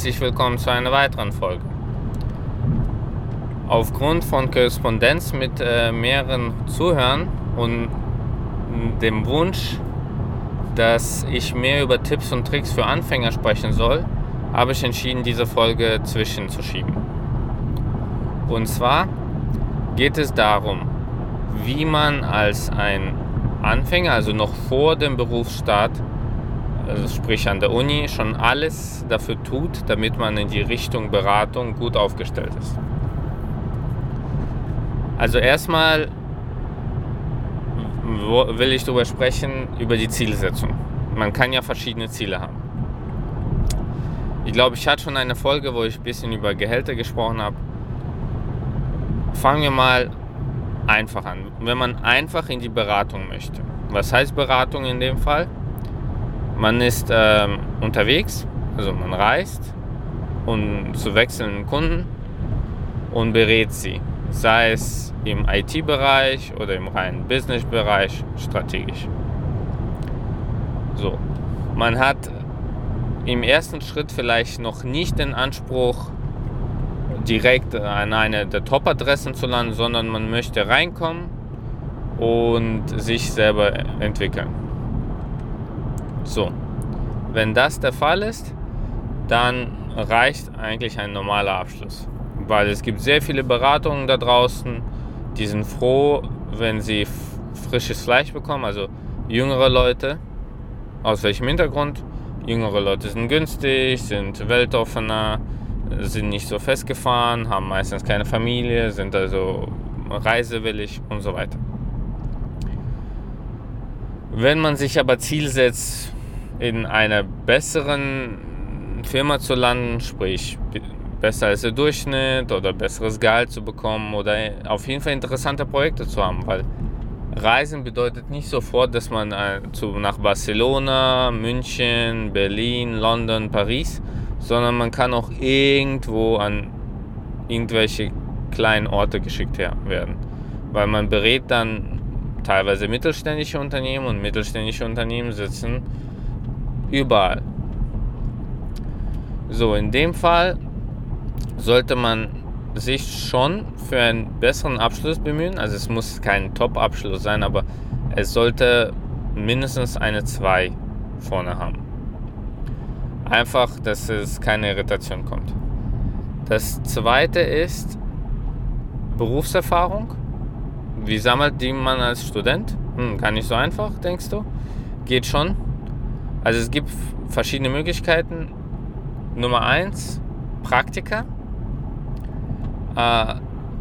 Herzlich willkommen zu einer weiteren Folge. Aufgrund von Korrespondenz mit äh, mehreren Zuhörern und dem Wunsch, dass ich mehr über Tipps und Tricks für Anfänger sprechen soll, habe ich entschieden, diese Folge zwischenzuschieben. Und zwar geht es darum, wie man als ein Anfänger, also noch vor dem Berufsstart, sprich an der Uni, schon alles dafür tut, damit man in die Richtung Beratung gut aufgestellt ist. Also erstmal will ich darüber sprechen, über die Zielsetzung. Man kann ja verschiedene Ziele haben. Ich glaube, ich hatte schon eine Folge, wo ich ein bisschen über Gehälter gesprochen habe. Fangen wir mal einfach an. Wenn man einfach in die Beratung möchte. Was heißt Beratung in dem Fall? Man ist ähm, unterwegs, also man reist und zu wechselnden Kunden und berät sie, sei es im IT-Bereich oder im reinen Business-Bereich strategisch. So, man hat im ersten Schritt vielleicht noch nicht den Anspruch, direkt an eine der Top-Adressen zu landen, sondern man möchte reinkommen und sich selber entwickeln. So, wenn das der Fall ist, dann reicht eigentlich ein normaler Abschluss. Weil es gibt sehr viele Beratungen da draußen, die sind froh, wenn sie frisches Fleisch bekommen, also jüngere Leute. Aus welchem Hintergrund? Jüngere Leute sind günstig, sind weltoffener, sind nicht so festgefahren, haben meistens keine Familie, sind also reisewillig und so weiter. Wenn man sich aber Ziel setzt, in einer besseren Firma zu landen, sprich besser als der Durchschnitt oder besseres Gehalt zu bekommen oder auf jeden Fall interessante Projekte zu haben, weil Reisen bedeutet nicht sofort, dass man äh, nach Barcelona, München, Berlin, London, Paris, sondern man kann auch irgendwo an irgendwelche kleinen Orte geschickt werden, weil man berät dann teilweise mittelständische Unternehmen und mittelständische Unternehmen sitzen überall. So, in dem Fall sollte man sich schon für einen besseren Abschluss bemühen. Also es muss kein Top-Abschluss sein, aber es sollte mindestens eine 2 vorne haben. Einfach, dass es keine Irritation kommt. Das zweite ist Berufserfahrung. Wie sammelt die man als Student? Hm, gar nicht so einfach, denkst du? Geht schon. Also es gibt verschiedene Möglichkeiten. Nummer eins, Praktika. Äh,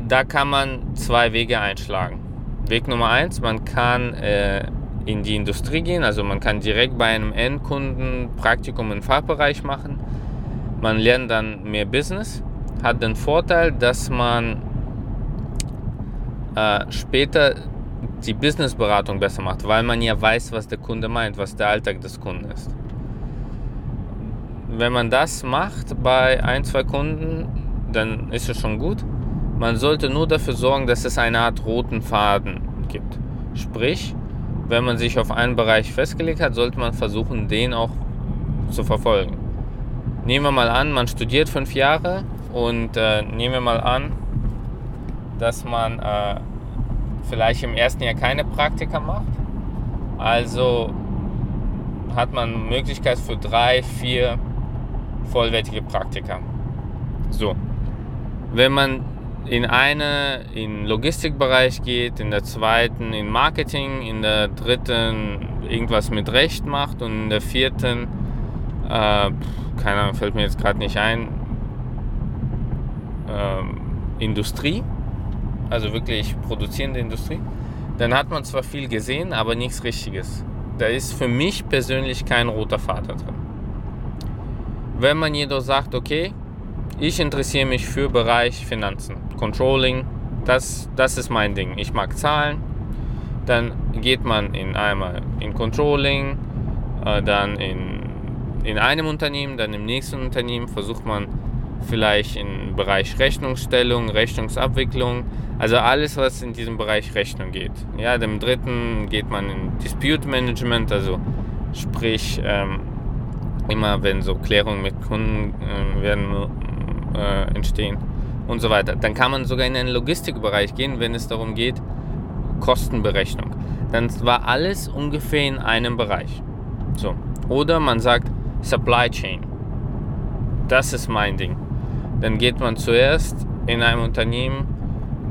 da kann man zwei Wege einschlagen. Weg Nummer eins, man kann äh, in die Industrie gehen, also man kann direkt bei einem Endkunden Praktikum im Fachbereich machen. Man lernt dann mehr Business, hat den Vorteil, dass man äh, später die Businessberatung besser macht, weil man ja weiß, was der Kunde meint, was der Alltag des Kunden ist. Wenn man das macht bei ein, zwei Kunden, dann ist es schon gut. Man sollte nur dafür sorgen, dass es eine Art roten Faden gibt. Sprich, wenn man sich auf einen Bereich festgelegt hat, sollte man versuchen, den auch zu verfolgen. Nehmen wir mal an, man studiert fünf Jahre und äh, nehmen wir mal an, dass man äh, vielleicht im ersten Jahr keine Praktika macht. Also hat man Möglichkeit für drei, vier vollwertige Praktika. So, wenn man in eine in Logistikbereich geht, in der zweiten in Marketing, in der dritten irgendwas mit Recht macht und in der vierten, äh, keine Ahnung, fällt mir jetzt gerade nicht ein, äh, Industrie, also wirklich produzierende Industrie, dann hat man zwar viel gesehen, aber nichts Richtiges. Da ist für mich persönlich kein roter Vater drin. Wenn man jedoch sagt, okay, ich interessiere mich für Bereich Finanzen, Controlling, das, das ist mein Ding. Ich mag Zahlen, dann geht man in einmal in Controlling, äh, dann in, in einem Unternehmen, dann im nächsten Unternehmen versucht man vielleicht im Bereich Rechnungsstellung, Rechnungsabwicklung, also alles, was in diesem Bereich Rechnung geht. Ja, dem dritten geht man in Dispute Management, also sprich, ähm, Immer wenn so Klärungen mit Kunden äh, werden äh, entstehen und so weiter. Dann kann man sogar in den Logistikbereich gehen, wenn es darum geht, Kostenberechnung. Dann war alles ungefähr in einem Bereich. So. Oder man sagt Supply Chain. Das ist mein Ding. Dann geht man zuerst in einem Unternehmen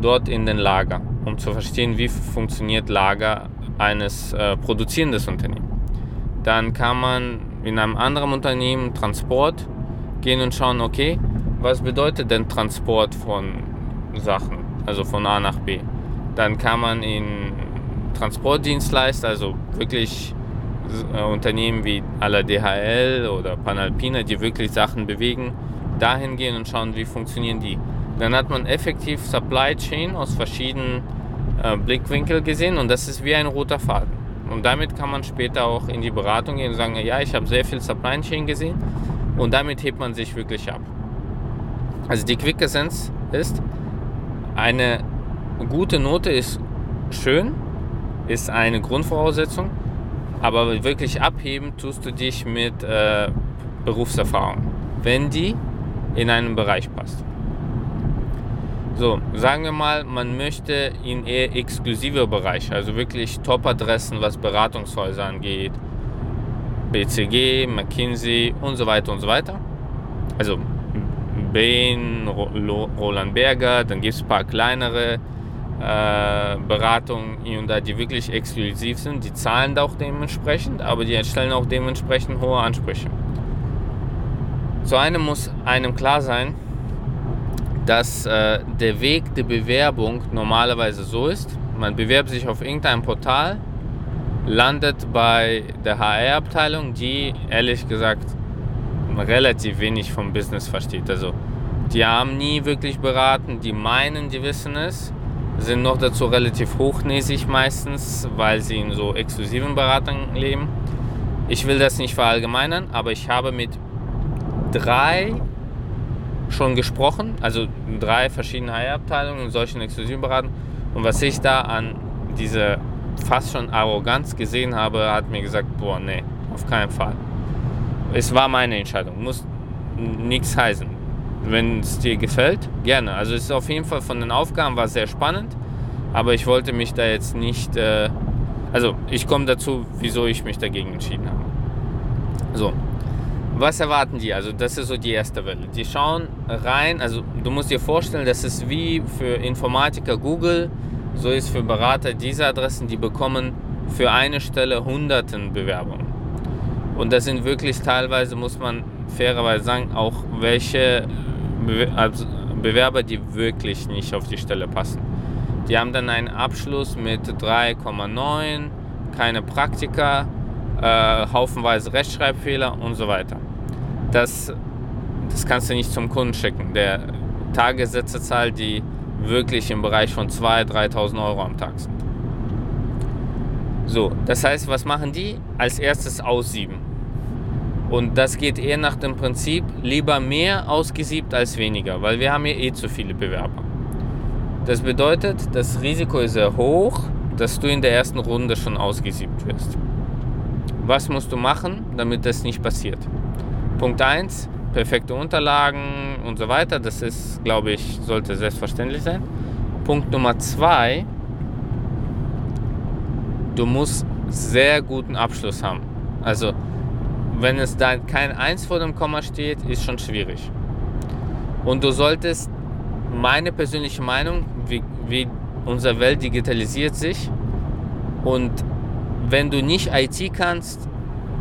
dort in den Lager, um zu verstehen, wie funktioniert Lager eines äh, produzierenden Unternehmens. Dann kann man in einem anderen Unternehmen Transport gehen und schauen, okay, was bedeutet denn Transport von Sachen, also von A nach B. Dann kann man in Transportdienstleister, also wirklich äh, Unternehmen wie aller DHL oder Panalpina, die wirklich Sachen bewegen, dahin gehen und schauen, wie funktionieren die. Dann hat man effektiv Supply Chain aus verschiedenen äh, Blickwinkeln gesehen und das ist wie ein roter Faden. Und damit kann man später auch in die Beratung gehen und sagen, ja, ich habe sehr viel Supply Chain gesehen und damit hebt man sich wirklich ab. Also die Quick Essence ist, eine gute Note ist schön, ist eine Grundvoraussetzung, aber wirklich abheben tust du dich mit äh, Berufserfahrung, wenn die in einen Bereich passt. So, sagen wir mal, man möchte in eher exklusive Bereiche, also wirklich Top-Adressen, was Beratungshäuser angeht, BCG, McKinsey und so weiter und so weiter. Also Bain, Roland Berger, dann gibt es ein paar kleinere äh, Beratungen und da, die wirklich exklusiv sind. Die zahlen auch dementsprechend, aber die stellen auch dementsprechend hohe Ansprüche. Zu einem muss einem klar sein, dass äh, der Weg der Bewerbung normalerweise so ist, man bewerbt sich auf irgendein Portal, landet bei der HR-Abteilung, die ehrlich gesagt relativ wenig vom Business versteht. Also die haben nie wirklich beraten, die meinen, die wissen es, sind noch dazu relativ hochnäsig meistens, weil sie in so exklusiven Beratungen leben. Ich will das nicht verallgemeinern, aber ich habe mit drei schon gesprochen, also drei verschiedene HR-Abteilungen in solchen exklusiven Beratungen. Und was ich da an diese fast schon Arroganz gesehen habe, hat mir gesagt, boah, nee, auf keinen Fall. Es war meine Entscheidung, muss nichts heißen. Wenn es dir gefällt, gerne. Also es ist auf jeden Fall von den Aufgaben war sehr spannend, aber ich wollte mich da jetzt nicht, äh, also ich komme dazu, wieso ich mich dagegen entschieden habe. So, was erwarten die? Also das ist so die erste Welle. Die schauen rein, also du musst dir vorstellen, das ist wie für Informatiker Google, so ist für Berater diese Adressen, die bekommen für eine Stelle hunderten Bewerbungen. Und das sind wirklich teilweise, muss man fairerweise sagen, auch welche also Bewerber, die wirklich nicht auf die Stelle passen. Die haben dann einen Abschluss mit 3,9, keine Praktika, äh, haufenweise Rechtschreibfehler und so weiter. Das, das kannst du nicht zum Kunden schicken. Der Tagessätze die wirklich im Bereich von 2.000, 3.000 Euro am Tag sind. So, das heißt, was machen die? Als erstes aussieben. Und das geht eher nach dem Prinzip, lieber mehr ausgesiebt als weniger, weil wir haben hier eh zu viele Bewerber. Das bedeutet, das Risiko ist sehr hoch, dass du in der ersten Runde schon ausgesiebt wirst. Was musst du machen, damit das nicht passiert? Punkt 1, perfekte Unterlagen und so weiter. Das ist, glaube ich, sollte selbstverständlich sein. Punkt Nummer 2, du musst sehr guten Abschluss haben. Also wenn es da kein 1 vor dem Komma steht, ist schon schwierig. Und du solltest, meine persönliche Meinung, wie, wie unsere Welt digitalisiert sich und wenn du nicht IT kannst,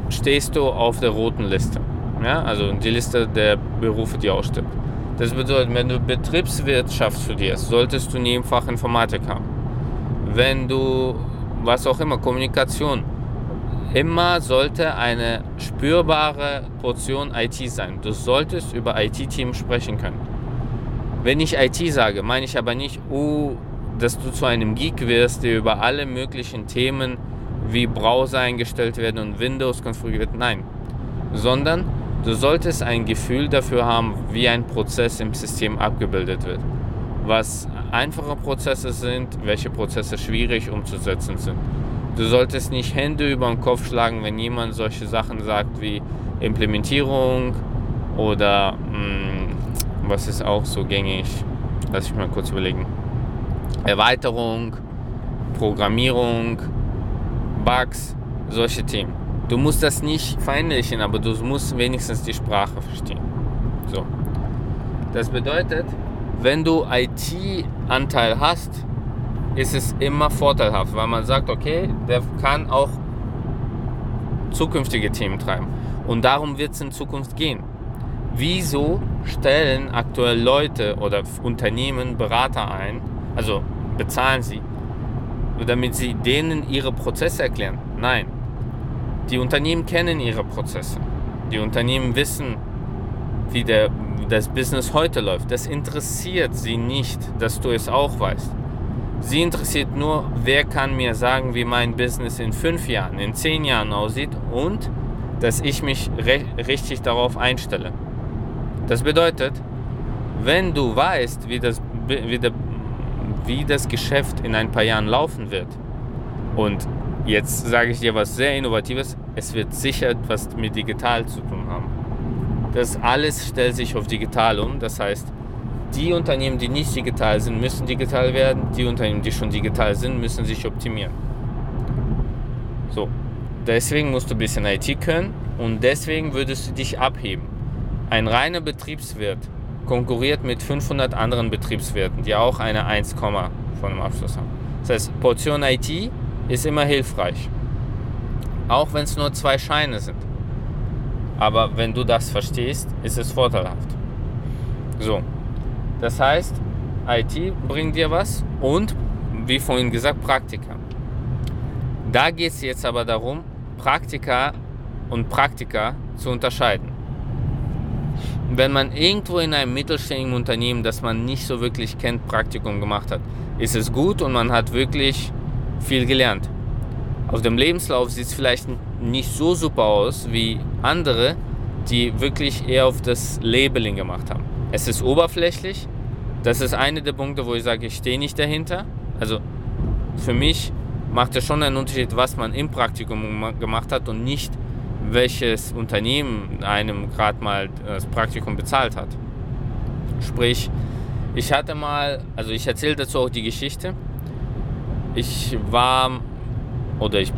stehst du auf der roten Liste. Ja, also die Liste der Berufe, die ausstimmt. Das bedeutet, wenn du Betriebswirtschaft studierst, solltest du nie im Fach Informatik haben. Wenn du, was auch immer, Kommunikation, immer sollte eine spürbare Portion IT sein. Du solltest über IT-Teams sprechen können. Wenn ich IT sage, meine ich aber nicht, oh, dass du zu einem Geek wirst, der über alle möglichen Themen wie Browser eingestellt werden und Windows konfiguriert. Nein, sondern du solltest ein Gefühl dafür haben, wie ein Prozess im System abgebildet wird. Was einfache Prozesse sind, welche Prozesse schwierig umzusetzen sind Du solltest nicht Hände über den Kopf schlagen, wenn jemand solche Sachen sagt wie, Implementierung oder mh, hm, was ist auch so gängig? Lass ich mal kurz überlegen. Erweiterung, Programmierung, Bugs, solche Themen. Du musst das nicht verinnerlichen, aber du musst wenigstens die Sprache verstehen. So. Das bedeutet, wenn du IT-Anteil hast, ist es immer vorteilhaft, weil man sagt, okay, der kann auch zukünftige Themen treiben. Und darum wird es in Zukunft gehen. Wieso stellen aktuell Leute oder Unternehmen Berater ein, also bezahlen sie, damit sie denen ihre Prozesse erklären? Nein. Die Unternehmen kennen ihre Prozesse. Die Unternehmen wissen, wie der, das Business heute läuft. Das interessiert sie nicht, dass du es auch weißt. Sie interessiert nur, wer kann mir sagen, wie mein Business in fünf Jahren, in zehn Jahren aussieht und dass ich mich richtig darauf einstelle. Das bedeutet, wenn du weißt, wie das, wie, der, wie das Geschäft in ein paar Jahren laufen wird, und jetzt sage ich dir was sehr Innovatives, es wird sicher etwas mit digital zu tun haben. Das alles stellt sich auf digital um, das heißt, die Unternehmen, die nicht digital sind, müssen digital werden. Die Unternehmen, die schon digital sind, müssen sich optimieren. So, deswegen musst du ein bisschen IT können und deswegen würdest du dich abheben. Ein reiner Betriebswirt konkurriert mit 500 anderen Betriebswirten, die auch eine 1, von dem Abschluss haben. Das heißt, Portion IT ist immer hilfreich. Auch wenn es nur zwei Scheine sind. Aber wenn du das verstehst, ist es vorteilhaft. So, das heißt, IT bringt dir was und, wie vorhin gesagt, Praktika. Da geht es jetzt aber darum, Praktika und Praktika zu unterscheiden. Wenn man irgendwo in einem mittelständigen Unternehmen, das man nicht so wirklich kennt, Praktikum gemacht hat, ist es gut und man hat wirklich viel gelernt. Auf dem Lebenslauf sieht es vielleicht nicht so super aus wie andere, die wirklich eher auf das Labeling gemacht haben. Es ist oberflächlich. Das ist einer der Punkte, wo ich sage, ich stehe nicht dahinter. Also für mich macht es schon einen Unterschied, was man im Praktikum gemacht hat und nicht, welches Unternehmen einem gerade mal das Praktikum bezahlt hat. Sprich, ich hatte mal, also ich erzähle dazu auch die Geschichte. Ich war oder ich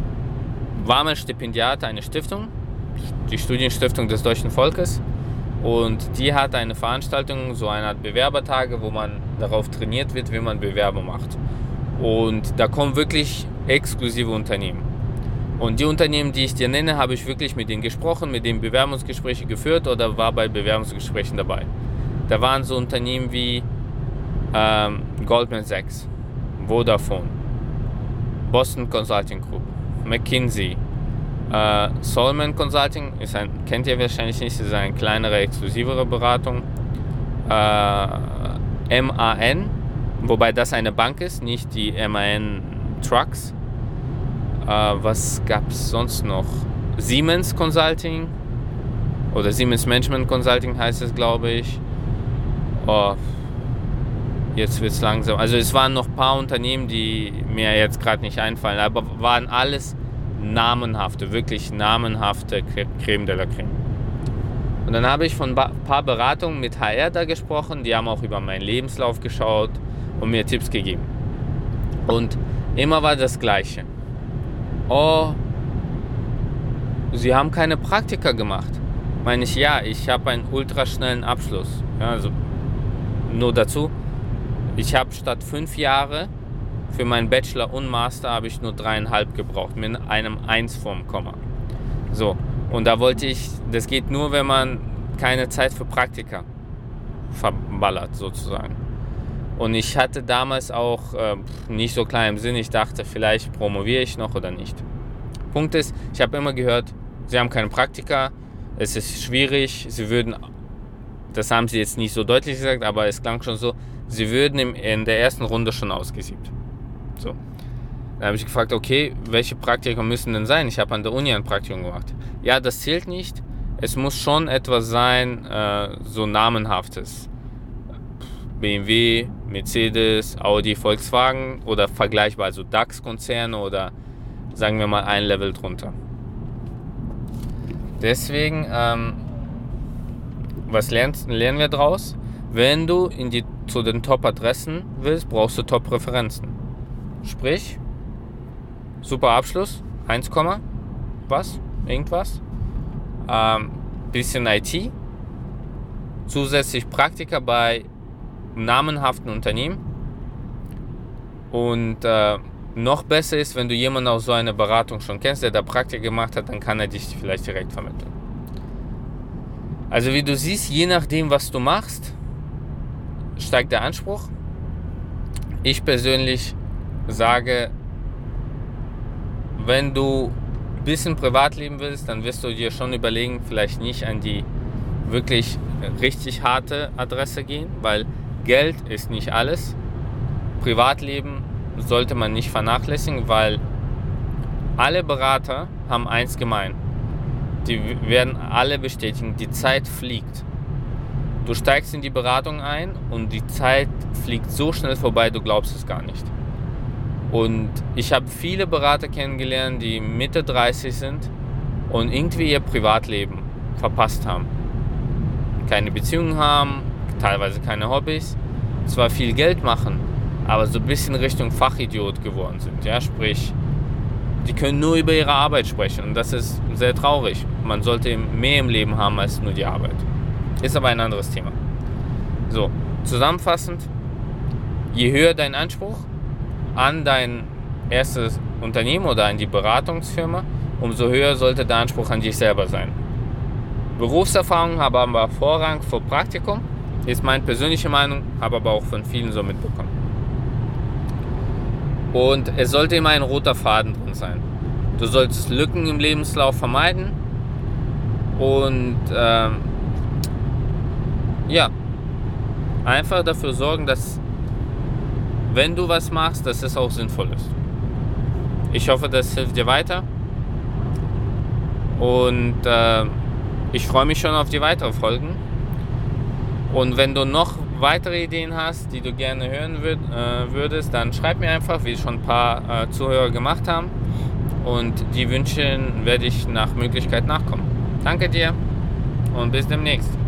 war mal Stipendiat einer Stiftung, die Studienstiftung des deutschen Volkes. Und die hat eine Veranstaltung, so eine Art Bewerbertage, wo man darauf trainiert wird, wie man Bewerbung macht. Und da kommen wirklich exklusive Unternehmen. Und die Unternehmen, die ich dir nenne, habe ich wirklich mit denen gesprochen, mit denen Bewerbungsgespräche geführt oder war bei Bewerbungsgesprächen dabei. Da waren so Unternehmen wie ähm, Goldman Sachs, Vodafone, Boston Consulting Group, McKinsey, äh, Solman Consulting ist ein, kennt ihr wahrscheinlich nicht, ist eine kleinere, exklusivere Beratung. Äh, MAN, wobei das eine Bank ist, nicht die MAN Trucks. Äh, was gab es sonst noch? Siemens Consulting oder Siemens Management Consulting heißt es, glaube ich. Oh, jetzt wird es langsam. Also es waren noch ein paar Unternehmen, die mir jetzt gerade nicht einfallen, aber waren alles namenhafte, wirklich namenhafte Creme de la Creme. Und dann habe ich von ein paar Beratungen mit HR da gesprochen, die haben auch über meinen Lebenslauf geschaut und mir Tipps gegeben. Und immer war das Gleiche. Oh, Sie haben keine Praktika gemacht. Meine ich, ja, ich habe einen ultraschnellen Abschluss. Ja, also nur dazu, ich habe statt fünf Jahre für meinen Bachelor und Master habe ich nur dreieinhalb gebraucht, mit einem Eins vorm Komma. So, und da wollte ich, das geht nur, wenn man keine Zeit für Praktika verballert, sozusagen. Und ich hatte damals auch äh, nicht so klar im Sinn, ich dachte, vielleicht promoviere ich noch oder nicht. Punkt ist, ich habe immer gehört, sie haben keine Praktika, es ist schwierig, sie würden, das haben sie jetzt nicht so deutlich gesagt, aber es klang schon so, sie würden in der ersten Runde schon ausgesiebt. So. Dann habe ich gefragt, okay, welche Praktika müssen denn sein? Ich habe an der Uni ein Praktikum gemacht. Ja, das zählt nicht. Es muss schon etwas sein, äh, so namenhaftes. BMW, Mercedes, Audi, Volkswagen oder vergleichbar, also DAX-Konzerne oder sagen wir mal ein Level drunter. Deswegen, ähm, was lernst, lernen wir daraus? Wenn du in die, zu den Top-Adressen willst, brauchst du Top-Referenzen. Sprich, super Abschluss, 1, was, irgendwas, ähm, bisschen IT, zusätzlich Praktika bei namenhaften Unternehmen und äh, noch besser ist, wenn du jemanden aus so einer Beratung schon kennst, der da Praktika gemacht hat, dann kann er dich vielleicht direkt vermitteln. Also wie du siehst, je nachdem, was du machst, steigt der Anspruch. Ich persönlich sage, wenn du ein bisschen Privatleben willst, dann wirst du dir schon überlegen, vielleicht nicht an die wirklich richtig harte Adresse gehen, weil Geld ist nicht alles. Privatleben sollte man nicht vernachlässigen, weil alle Berater haben eins gemein. Die werden alle bestätigen, die Zeit fliegt. Du steigst in die Beratung ein und die Zeit fliegt so schnell vorbei, du glaubst es gar nicht. Und ich habe viele Berater kennengelernt, die Mitte 30 sind und irgendwie ihr Privatleben verpasst haben. Keine Beziehungen haben, teilweise keine Hobbys, zwar viel Geld machen, aber so ein bisschen Richtung Fachidiot geworden sind. Ja, sprich, die können nur über ihre Arbeit sprechen und das ist sehr traurig. Man sollte mehr im Leben haben als nur die Arbeit. Ist aber ein anderes Thema. So, zusammenfassend, je höher dein Anspruch an dein erstes Unternehmen oder an die Beratungsfirma, umso höher sollte der Anspruch an dich selber sein. Berufserfahrung habe aber Vorrang vor Praktikum, ist meine persönliche Meinung, habe aber auch von vielen so mitbekommen. Und es sollte immer ein roter Faden drin sein. Du solltest Lücken im Lebenslauf vermeiden und ähm, ja, einfach dafür sorgen, dass wenn du was machst, dass es auch sinnvoll ist. Ich hoffe, das hilft dir weiter. Und äh, ich freue mich schon auf die weiteren Folgen. Und wenn du noch weitere Ideen hast, die du gerne hören würd, äh, würdest, dann schreib mir einfach, wie schon ein paar äh, Zuhörer gemacht haben. Und die Wünschen werde ich nach Möglichkeit nachkommen. Danke dir und bis demnächst.